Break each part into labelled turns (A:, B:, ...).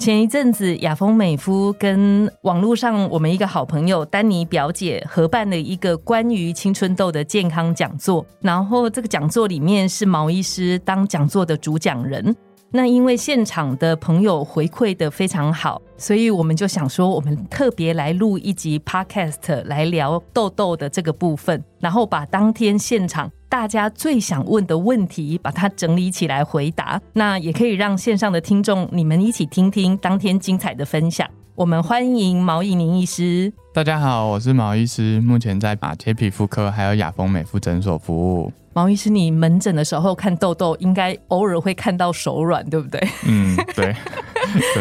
A: 前一阵子，雅风美肤跟网络上我们一个好朋友丹尼表姐合办了一个关于青春痘的健康讲座，然后这个讲座里面是毛医师当讲座的主讲人。那因为现场的朋友回馈的非常好，所以我们就想说，我们特别来录一集 Podcast 来聊痘痘的这个部分，然后把当天现场。大家最想问的问题，把它整理起来回答。那也可以让线上的听众你们一起听听当天精彩的分享。我们欢迎毛以宁医师。
B: 大家好，我是毛医师，目前在马切皮肤科还有雅丰美肤诊所服务。
A: 毛医师，你门诊的时候看痘痘，应该偶尔会看到手软，对不对？
B: 嗯，对，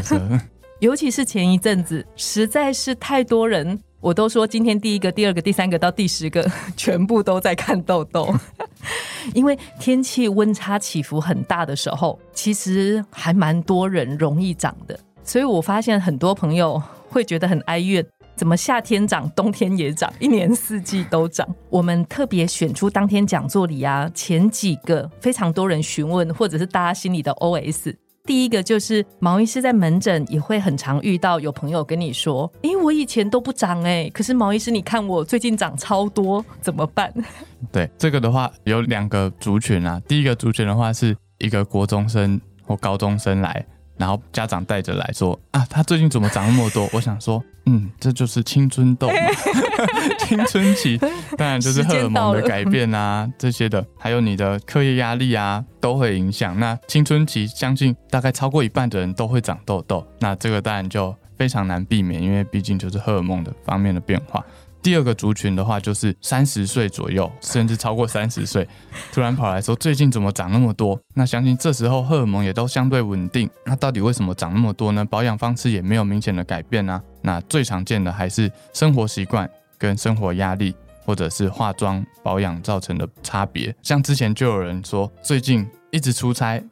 A: 尤其是前一阵子，实在是太多人。我都说今天第一个、第二个、第三个到第十个，全部都在看痘痘，因为天气温差起伏很大的时候，其实还蛮多人容易长的。所以我发现很多朋友会觉得很哀怨，怎么夏天长，冬天也长，一年四季都长。我们特别选出当天讲座里啊前几个非常多人询问，或者是大家心里的 OS。第一个就是毛医师在门诊也会很常遇到有朋友跟你说：“哎，我以前都不长哎，可是毛医师你看我最近长超多，怎么办？”
B: 对这个的话有两个族群啊，第一个族群的话是一个国中生或高中生来。然后家长带着来说啊，他最近怎么长那么多？我想说，嗯，这就是青春痘嘛，青春期，当然就是荷尔蒙的改变啊，这些的，还有你的课业压力啊，都会影响。那青春期相信大概超过一半的人都会长痘痘，那这个当然就非常难避免，因为毕竟就是荷尔蒙的方面的变化。第二个族群的话，就是三十岁左右，甚至超过三十岁，突然跑来说最近怎么长那么多？那相信这时候荷尔蒙也都相对稳定。那到底为什么长那么多呢？保养方式也没有明显的改变呢？那最常见的还是生活习惯跟生活压力，或者是化妆保养造成的差别。像之前就有人说，最近一直出差。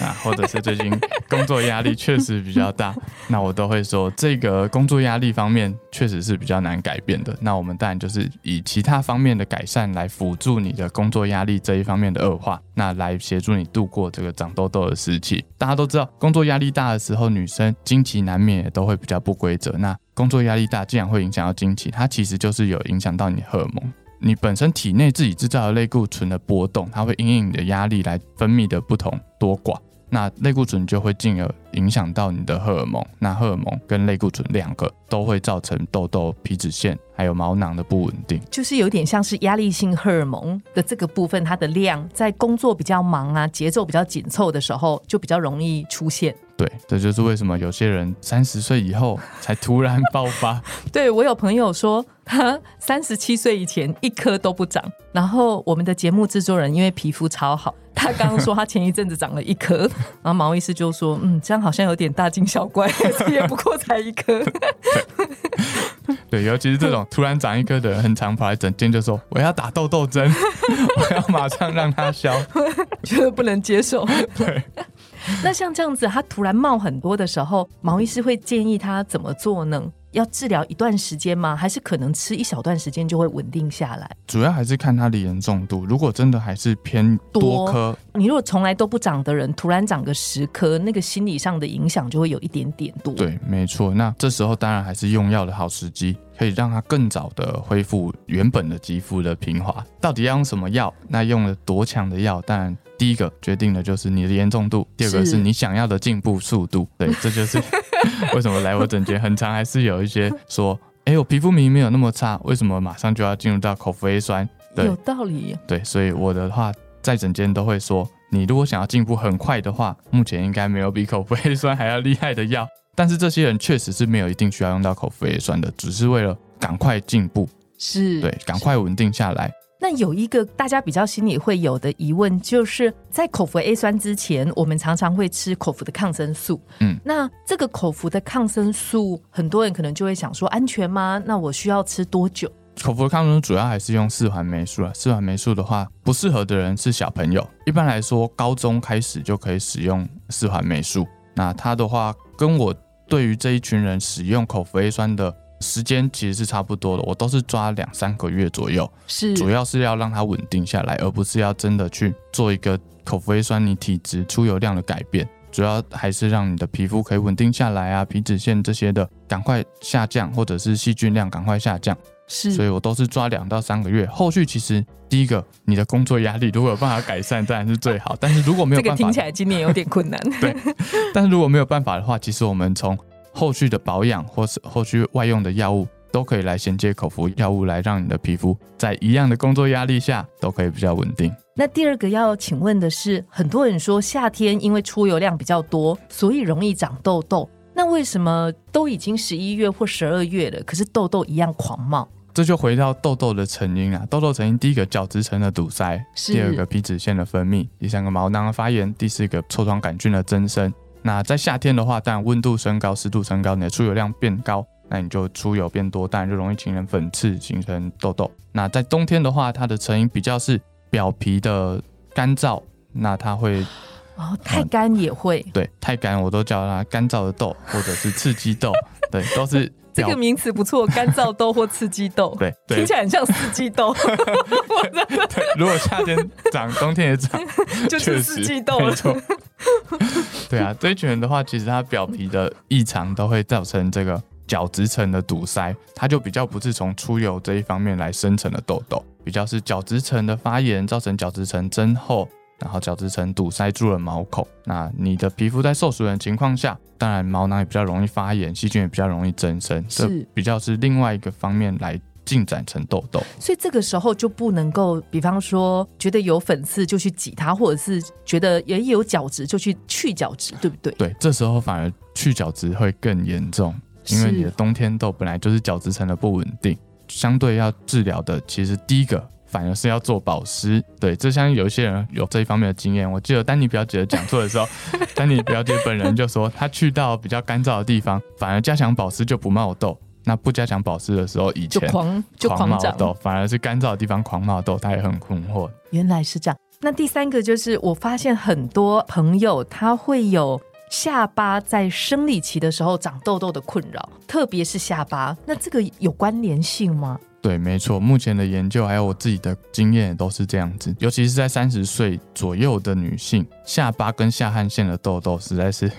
B: 啊，或者是最近工作压力 确实比较大，那我都会说这个工作压力方面确实是比较难改变的。那我们当然就是以其他方面的改善来辅助你的工作压力这一方面的恶化，那来协助你度过这个长痘痘的时期。大家都知道，工作压力大的时候，女生经期难免也都会比较不规则。那工作压力大，既然会影响到经期，它其实就是有影响到你荷尔蒙。你本身体内自己制造的类固醇的波动，它会因应你的压力来分泌的不同多寡，那类固醇就会进而影响到你的荷尔蒙，那荷尔蒙跟类固醇两个都会造成痘痘、皮脂腺还有毛囊的不稳定，
A: 就是有点像是压力性荷尔蒙的这个部分，它的量在工作比较忙啊、节奏比较紧凑的时候，就比较容易出现。
B: 对，这就是为什么有些人三十岁以后才突然爆发。
A: 对我有朋友说，他三十七岁以前一颗都不长，然后我们的节目制作人因为皮肤超好，他刚刚说他前一阵子长了一颗，然后毛医师就说，嗯，这样好像有点大惊小怪，也不过才一颗。
B: 对，尤其是这种突然长一颗的人，很常跑来整间就说，我要打痘痘针，我要马上让它消，
A: 觉得不能接受。
B: 对。
A: 那像这样子，他突然冒很多的时候，毛医师会建议他怎么做呢？要治疗一段时间吗？还是可能吃一小段时间就会稳定下来？
B: 主要还是看它的严重度。如果真的还是偏多颗，
A: 你如果从来都不长的人，突然长个十颗，那个心理上的影响就会有一点点多。
B: 对，没错。那这时候当然还是用药的好时机，可以让它更早的恢复原本的肌肤的平滑。到底要用什么药？那用了多强的药？当然，第一个决定的就是你的严重度，第二个是你想要的进步速度。对，这就是。为什么来我诊间很长，还是有一些说，哎，我皮肤明明没有那么差，为什么马上就要进入到口服 A 酸？
A: 对有道理。
B: 对，所以我的话在诊间都会说，你如果想要进步很快的话，目前应该没有比口服 A 酸还要厉害的药。但是这些人确实是没有一定需要用到口服 A 酸的，只是为了赶快进步，
A: 是
B: 对，赶快稳定下来。
A: 那有一个大家比较心里会有的疑问，就是在口服 A 酸之前，我们常常会吃口服的抗生素。
B: 嗯，
A: 那这个口服的抗生素，很多人可能就会想说，安全吗？那我需要吃多久？
B: 口服的抗生素主要还是用四环霉素啊。四环霉素的话，不适合的人是小朋友。一般来说，高中开始就可以使用四环霉素。那它的话，跟我对于这一群人使用口服 A 酸的。时间其实是差不多的，我都是抓两三个月左右，
A: 是。
B: 主要是要让它稳定下来，而不是要真的去做一个口服 A 酸你体质出油量的改变，主要还是让你的皮肤可以稳定下来啊，皮脂腺这些的赶快下降，或者是细菌量赶快下降，
A: 是，
B: 所以我都是抓两到三个月。后续其实第一个，你的工作压力如果有办法改善，当然是最好，但是如果没有办
A: 法，这个听起来今年有点困难，
B: 对，但是如果没有办法的话，其实我们从后续的保养或是后续外用的药物都可以来衔接口服药物，来让你的皮肤在一样的工作压力下都可以比较稳定。
A: 那第二个要请问的是，很多人说夏天因为出油量比较多，所以容易长痘痘。那为什么都已经十一月或十二月了，可是痘痘一样狂冒？
B: 这就回到痘痘的成因啊。痘痘成因第一个角质层的堵塞，第二个皮脂腺的分泌，第三个毛囊的发炎，第四个痤疮杆菌的增生。那在夏天的话，当然温度升高、湿度升高，你的出油量变高，那你就出油变多，当然就容易形成粉刺、形成痘痘。那在冬天的话，它的成因比较是表皮的干燥，那它会
A: 哦，太干也会
B: 对，太干我都叫它干燥的痘，或者是刺激痘，对，都是。
A: 这个名词不错，干燥痘或刺激痘，
B: 对，
A: 听起来很像四季
B: 痘。如果夏天长，冬天也长，
A: 就是四季豆。
B: 没错。对啊，这一群人的话，其实他表皮的异常都会造成这个角质层的堵塞，它就比较不是从出油这一方面来生成的痘痘，比较是角质层的发炎造成角质层增厚。然后角质层堵塞住了毛孔，那你的皮肤在受损的情况下，当然毛囊也比较容易发炎，细菌也比较容易增生，这比较是另外一个方面来进展成痘痘。
A: 所以这个时候就不能够，比方说觉得有粉刺就去挤它，或者是觉得也有角质就去去角质，对不对？
B: 对，这时候反而去角质会更严重，因为你的冬天痘本来就是角质层的不稳定，相对要治疗的，其实第一个。反而是要做保湿，对，这像有一些人有这一方面的经验。我记得丹尼表姐讲座的时候，丹尼表姐本人就说，她去到比较干燥的地方，反而加强保湿就不冒痘。那不加强保湿的时候，以前
A: 就狂就狂
B: 冒痘，反而是干燥的地方狂冒痘，他也很困惑。
A: 原来是这样。那第三个就是，我发现很多朋友他会有下巴在生理期的时候长痘痘的困扰，特别是下巴。那这个有关联性吗？
B: 对，没错，目前的研究还有我自己的经验都是这样子，尤其是在三十岁左右的女性，下巴跟下汗腺的痘痘实在是，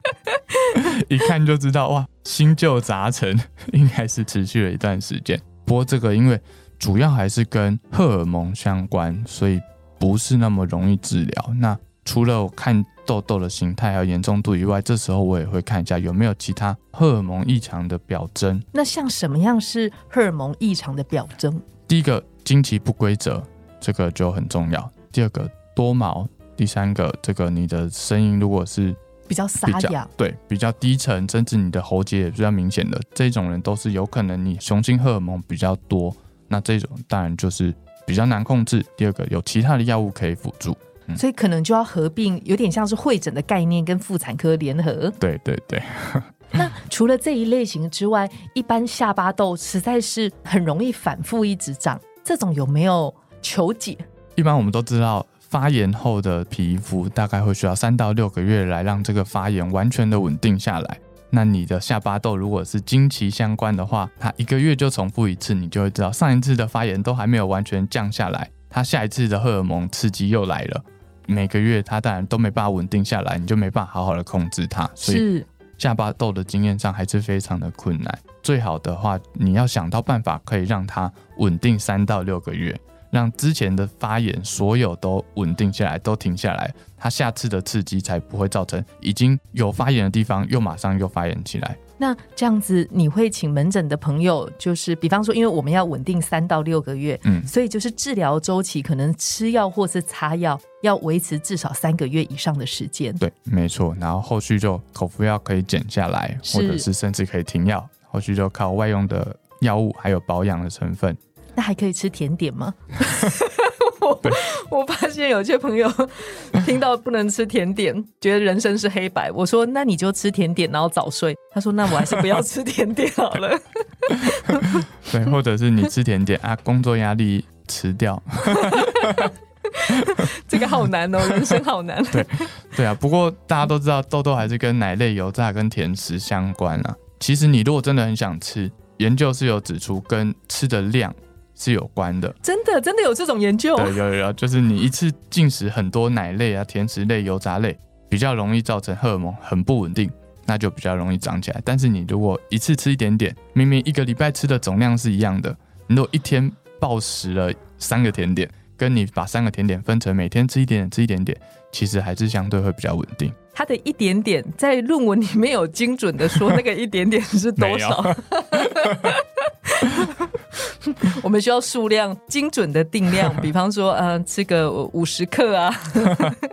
B: 一看就知道哇，新旧杂陈，应该是持续了一段时间。不过这个因为主要还是跟荷尔蒙相关，所以不是那么容易治疗。那除了我看痘痘的形态和严重度以外，这时候我也会看一下有没有其他荷尔蒙异常的表征。
A: 那像什么样是荷尔蒙异常的表征？
B: 第一个，经期不规则，这个就很重要。第二个，多毛。第三个，这个你的声音如果是
A: 比较沙哑，
B: 对，比较低沉，甚至你的喉结也比较明显的，这种人都是有可能你雄性荷尔蒙比较多。那这种当然就是比较难控制。第二个，有其他的药物可以辅助。
A: 所以可能就要合并，有点像是会诊的概念，跟妇产科联合。
B: 对对对。
A: 那除了这一类型之外，一般下巴痘实在是很容易反复一直长，这种有没有求解？
B: 一般我们都知道，发炎后的皮肤大概会需要三到六个月来让这个发炎完全的稳定下来。那你的下巴痘如果是经期相关的话，它一个月就重复一次，你就会知道上一次的发炎都还没有完全降下来，它下一次的荷尔蒙刺激又来了。每个月它当然都没办法稳定下来，你就没办法好好的控制它，所以下巴痘的经验上还是非常的困难。最好的话，你要想到办法可以让它稳定三到六个月，让之前的发炎所有都稳定下来，都停下来，它下次的刺激才不会造成已经有发炎的地方又马上又发炎起来。
A: 那这样子，你会请门诊的朋友，就是比方说，因为我们要稳定三到六个月，嗯，所以就是治疗周期可能吃药或是擦药要维持至少三个月以上的时间。
B: 对，没错。然后后续就口服药可以减下来，或者是甚至可以停药，后续就靠外用的药物还有保养的成分。
A: 那还可以吃甜点吗？我我发现有些朋友听到不能吃甜点，觉得人生是黑白。我说那你就吃甜点，然后早睡。他说那我还是不要吃甜点好了。
B: 对，或者是你吃甜点啊，工作压力辞掉。
A: 这个好难哦，人生好难。
B: 对对啊，不过大家都知道，痘痘还是跟奶类、油炸跟甜食相关啊。其实你如果真的很想吃，研究是有指出跟吃的量是有关的。
A: 真的，真的有这种研究？
B: 对，有有有，就是你一次进食很多奶类啊、甜食类、油炸类，比较容易造成荷尔蒙很不稳定，那就比较容易长起来。但是你如果一次吃一点点，明明一个礼拜吃的总量是一样的，你如果一天暴食了三个甜点。跟你把三个甜点分成每天吃一点点，吃一点点，其实还是相对会比较稳定。
A: 它的一点点在论文里面有精准的说那个一点点是多少？我们需要数量精准的定量，比方说，呃，吃个五十克啊。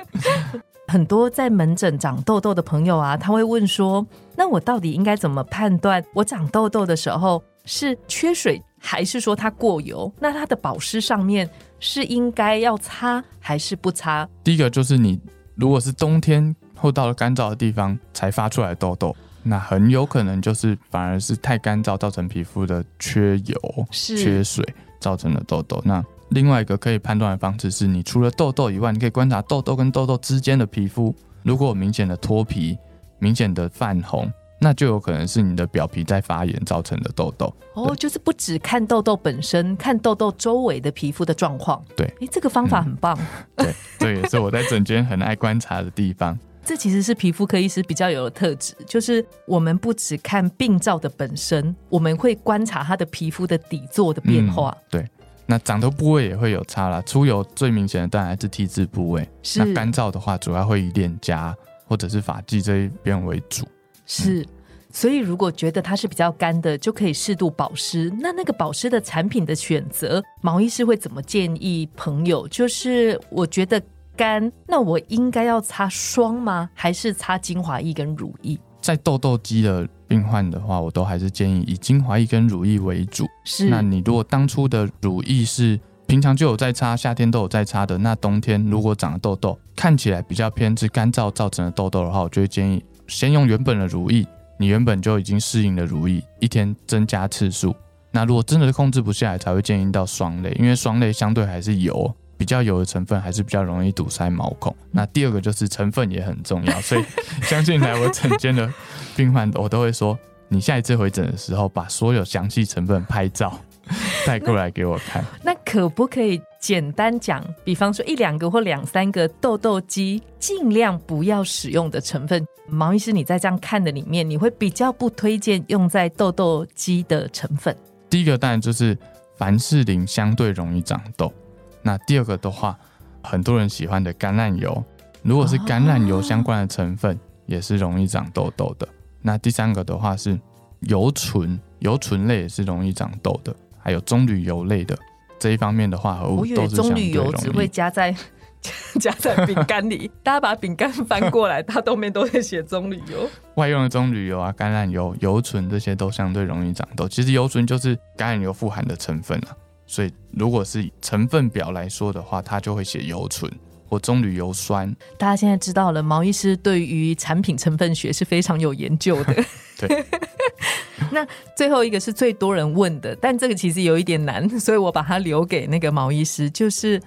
A: 很多在门诊长痘痘的朋友啊，他会问说：“那我到底应该怎么判断我长痘痘的时候是缺水，还是说它过油？那它的保湿上面？”是应该要擦还是不擦？
B: 第一个就是你如果是冬天或到了干燥的地方才发出来痘痘，那很有可能就是反而是太干燥造成皮肤的缺油、缺水造成的痘痘。那另外一个可以判断的方式是，你除了痘痘以外，你可以观察痘痘跟痘痘之间的皮肤，如果有明显的脱皮、明显的泛红。那就有可能是你的表皮在发炎造成的痘痘
A: 哦，就是不只看痘痘本身，看痘痘周围的皮肤的状况。
B: 对，
A: 哎，这个方法很棒。
B: 对，这也是我在整间很爱观察的地方。
A: 这其实是皮肤科医师比较有的特质，就是我们不只看病灶的本身，我们会观察它的皮肤的底座的变化。
B: 对，那长头部位也会有差啦。出油最明显的当然还是 T 字部位，那干燥的话主要会以脸颊或者是发际这一边为主。
A: 是，所以如果觉得它是比较干的，就可以适度保湿。那那个保湿的产品的选择，毛医师会怎么建议朋友？就是我觉得干，那我应该要擦霜吗？还是擦精华液跟乳液？
B: 在痘痘肌的病患的话，我都还是建议以精华液跟乳液为主。
A: 是，
B: 那你如果当初的乳液是平常就有在擦，夏天都有在擦的，那冬天如果长了痘痘，看起来比较偏是干燥造成的痘痘的话，我就会建议。先用原本的乳液，你原本就已经适应的乳液，一天增加次数。那如果真的控制不下来，才会建议到霜类，因为霜类相对还是油，比较油的成分还是比较容易堵塞毛孔。那第二个就是成分也很重要，所以相信来我诊间的病患，我都会说，你下一次回诊的时候，把所有详细成分拍照 带过来给我看。
A: 那可不可以？简单讲，比方说一两个或两三个痘痘肌，尽量不要使用的成分。毛医师，你在这样看的里面，你会比较不推荐用在痘痘肌的成分。
B: 第一个当然就是凡士林相对容易长痘。那第二个的话，很多人喜欢的橄榄油，如果是橄榄油相关的成分，也是容易长痘痘的。那第三个的话是油醇，油醇类也是容易长痘的，还有棕榈油类的。这一方面的话，
A: 我以为棕榈油只会加在 加在饼干里，大家把饼干翻过来，它后面都会写棕榈油。
B: 外用的棕榈油啊，橄榄油、油醇这些都相对容易长痘。其实油醇就是橄榄油富含的成分啊，所以如果是成分表来说的话，它就会写油醇或棕榈油酸。
A: 大家现在知道了，毛医师对于产品成分学是非常有研究的。
B: 对。
A: 那最后一个是最多人问的，但这个其实有一点难，所以我把它留给那个毛医师，就是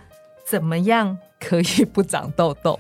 A: 怎么样可以不长痘痘？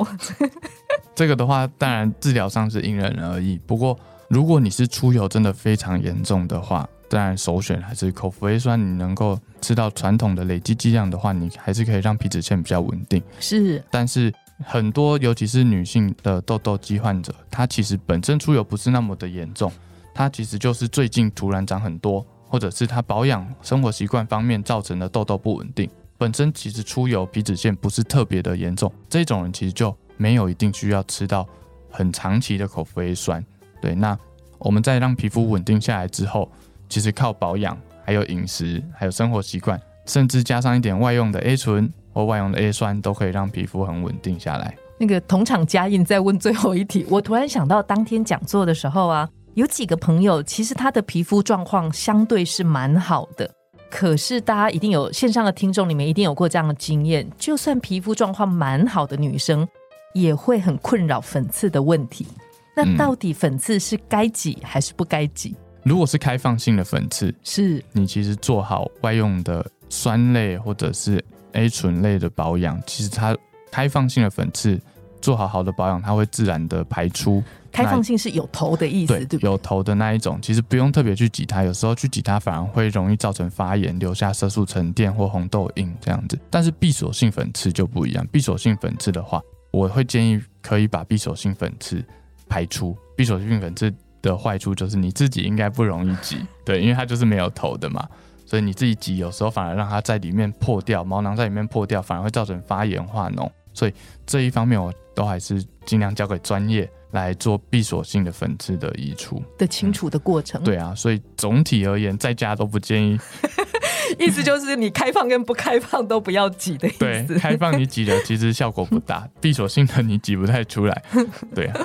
B: 这个的话，当然治疗上是因人而异。不过，如果你是出油真的非常严重的话，当然首选还是口服 A 酸。你能够吃到传统的累积剂量的话，你还是可以让皮脂腺比较稳定。
A: 是，
B: 但是很多尤其是女性的痘痘肌患者，她其实本身出油不是那么的严重。她其实就是最近突然长很多，或者是她保养生活习惯方面造成的痘痘不稳定。本身其实出油皮脂腺不是特别的严重，这种人其实就没有一定需要吃到很长期的口服 A 酸。对，那我们在让皮肤稳定下来之后，其实靠保养、还有饮食、还有生活习惯，甚至加上一点外用的 A 醇或外用的 A 酸，都可以让皮肤很稳定下来。
A: 那个同场加印再问最后一题，我突然想到当天讲座的时候啊。有几个朋友，其实他的皮肤状况相对是蛮好的，可是大家一定有线上的听众里面一定有过这样的经验，就算皮肤状况蛮好的女生，也会很困扰粉刺的问题。那
B: 嗯
A: 到底粉刺是该挤还是不该挤？
B: 如果是开放性的粉刺，
A: 是
B: 你其实做好外用的酸类或者是 A 醇类的保养，其实它开放性的粉刺做好好的保养，它会自然的排出。
A: 开放性是有头的意思，
B: 对
A: 对，对？
B: 有头的那一种，其实不用特别去挤它，有时候去挤它反而会容易造成发炎，留下色素沉淀或红痘印这样子。但是闭锁性粉刺就不一样，闭锁性粉刺的话，我会建议可以把闭锁性粉刺排出。闭锁性粉刺的坏处就是你自己应该不容易挤，对，因为它就是没有头的嘛。所以你自己挤，有时候反而让它在里面破掉，毛囊在里面破掉，反而会造成发炎化脓。所以这一方面，我都还是尽量交给专业来做闭锁性的粉刺的移除。
A: 的清除的过程，
B: 对啊，所以总体而言，在家都不建议。
A: 意思就是你开放跟不开放都不要挤的意
B: 对，
A: 思。
B: 开放你挤了，其实效果不大；闭锁性的你挤不太出来。对啊，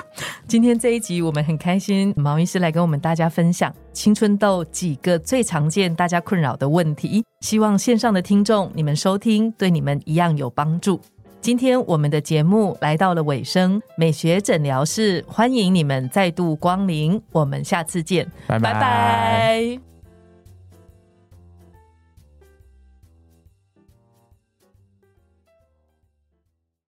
A: 今天这一集我们很开心，毛医师来跟我们大家分享青春痘几个最常见大家困扰的问题，希望线上的听众你们收听对你们一样有帮助。今天我们的节目来到了尾声，美学诊疗室欢迎你们再度光临，我们下次见，
B: 拜
A: 拜拜